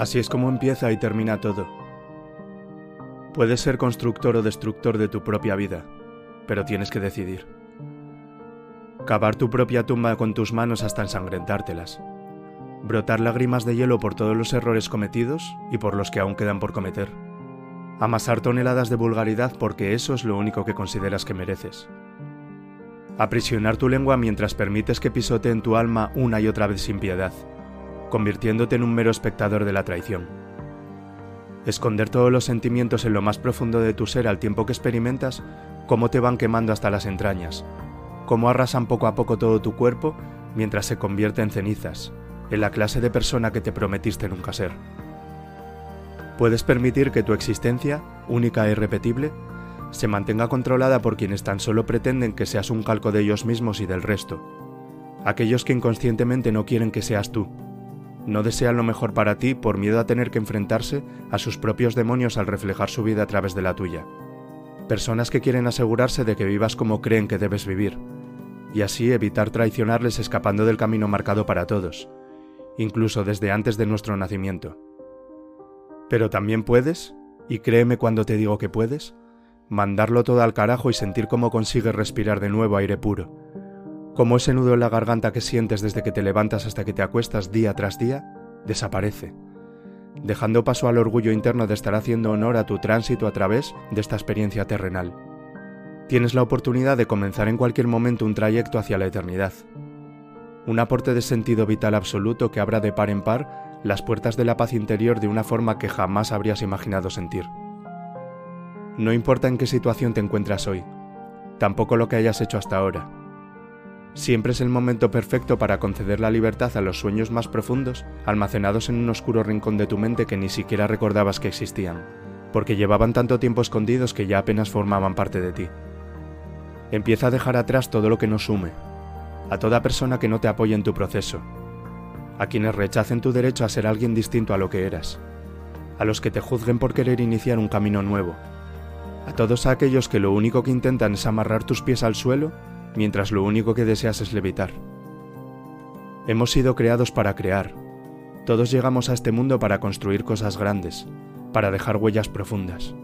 Así es como empieza y termina todo. Puedes ser constructor o destructor de tu propia vida, pero tienes que decidir. Cavar tu propia tumba con tus manos hasta ensangrentártelas. Brotar lágrimas de hielo por todos los errores cometidos y por los que aún quedan por cometer. Amasar toneladas de vulgaridad porque eso es lo único que consideras que mereces. Aprisionar tu lengua mientras permites que pisoteen tu alma una y otra vez sin piedad, convirtiéndote en un mero espectador de la traición. Esconder todos los sentimientos en lo más profundo de tu ser al tiempo que experimentas cómo te van quemando hasta las entrañas, cómo arrasan poco a poco todo tu cuerpo mientras se convierte en cenizas, en la clase de persona que te prometiste nunca ser. Puedes permitir que tu existencia, única e irrepetible, se mantenga controlada por quienes tan solo pretenden que seas un calco de ellos mismos y del resto, aquellos que inconscientemente no quieren que seas tú, no desean lo mejor para ti por miedo a tener que enfrentarse a sus propios demonios al reflejar su vida a través de la tuya. Personas que quieren asegurarse de que vivas como creen que debes vivir, y así evitar traicionarles escapando del camino marcado para todos, incluso desde antes de nuestro nacimiento. Pero también puedes, y créeme cuando te digo que puedes, mandarlo todo al carajo y sentir cómo consigues respirar de nuevo aire puro, como ese nudo en la garganta que sientes desde que te levantas hasta que te acuestas día tras día, desaparece, dejando paso al orgullo interno de estar haciendo honor a tu tránsito a través de esta experiencia terrenal. Tienes la oportunidad de comenzar en cualquier momento un trayecto hacia la eternidad. Un aporte de sentido vital absoluto que abra de par en par las puertas de la paz interior de una forma que jamás habrías imaginado sentir. No importa en qué situación te encuentras hoy, tampoco lo que hayas hecho hasta ahora Siempre es el momento perfecto para conceder la libertad a los sueños más profundos, almacenados en un oscuro rincón de tu mente que ni siquiera recordabas que existían, porque llevaban tanto tiempo escondidos que ya apenas formaban parte de ti. Empieza a dejar atrás todo lo que no sume, a toda persona que no te apoye en tu proceso, a quienes rechacen tu derecho a ser alguien distinto a lo que eras, a los que te juzguen por querer iniciar un camino nuevo, a todos aquellos que lo único que intentan es amarrar tus pies al suelo mientras lo único que deseas es levitar. Hemos sido creados para crear. Todos llegamos a este mundo para construir cosas grandes, para dejar huellas profundas.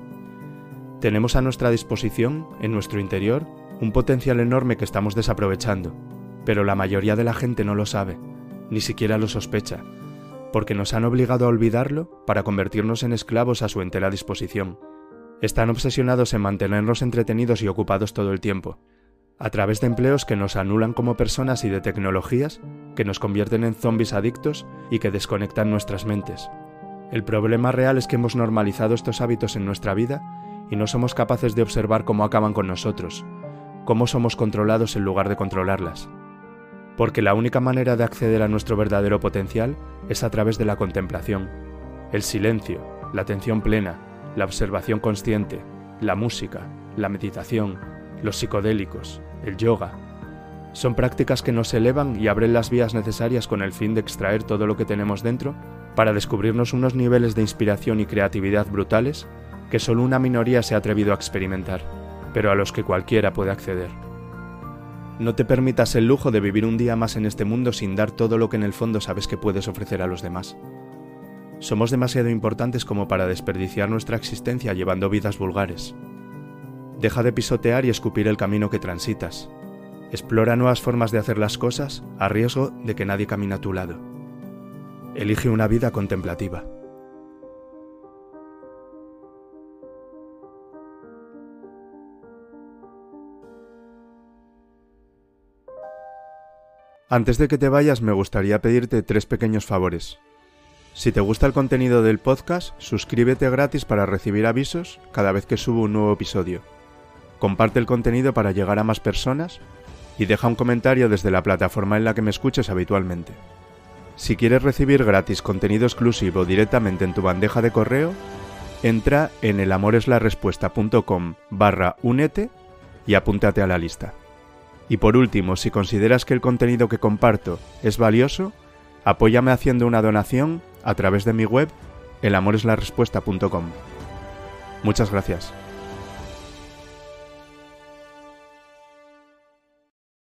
Tenemos a nuestra disposición, en nuestro interior, un potencial enorme que estamos desaprovechando, pero la mayoría de la gente no lo sabe, ni siquiera lo sospecha, porque nos han obligado a olvidarlo para convertirnos en esclavos a su entera disposición. Están obsesionados en mantenernos entretenidos y ocupados todo el tiempo, a través de empleos que nos anulan como personas y de tecnologías que nos convierten en zombies adictos y que desconectan nuestras mentes. El problema real es que hemos normalizado estos hábitos en nuestra vida y no somos capaces de observar cómo acaban con nosotros, cómo somos controlados en lugar de controlarlas. Porque la única manera de acceder a nuestro verdadero potencial es a través de la contemplación, el silencio, la atención plena, la observación consciente, la música, la meditación, los psicodélicos, el yoga. Son prácticas que nos elevan y abren las vías necesarias con el fin de extraer todo lo que tenemos dentro para descubrirnos unos niveles de inspiración y creatividad brutales que solo una minoría se ha atrevido a experimentar, pero a los que cualquiera puede acceder. No te permitas el lujo de vivir un día más en este mundo sin dar todo lo que en el fondo sabes que puedes ofrecer a los demás. Somos demasiado importantes como para desperdiciar nuestra existencia llevando vidas vulgares. Deja de pisotear y escupir el camino que transitas. Explora nuevas formas de hacer las cosas a riesgo de que nadie camine a tu lado. Elige una vida contemplativa. Antes de que te vayas me gustaría pedirte tres pequeños favores. Si te gusta el contenido del podcast, suscríbete gratis para recibir avisos cada vez que subo un nuevo episodio comparte el contenido para llegar a más personas y deja un comentario desde la plataforma en la que me escuches habitualmente. Si quieres recibir gratis contenido exclusivo directamente en tu bandeja de correo, entra en elamoreslarespuesta.com barra únete y apúntate a la lista. Y por último, si consideras que el contenido que comparto es valioso, apóyame haciendo una donación a través de mi web elamoreslarespuesta.com. Muchas gracias.